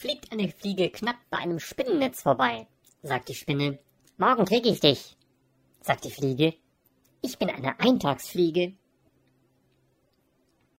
fliegt eine Fliege knapp bei einem Spinnennetz vorbei. Sagt die Spinne, morgen krieg ich dich. Sagt die Fliege, ich bin eine Eintagsfliege.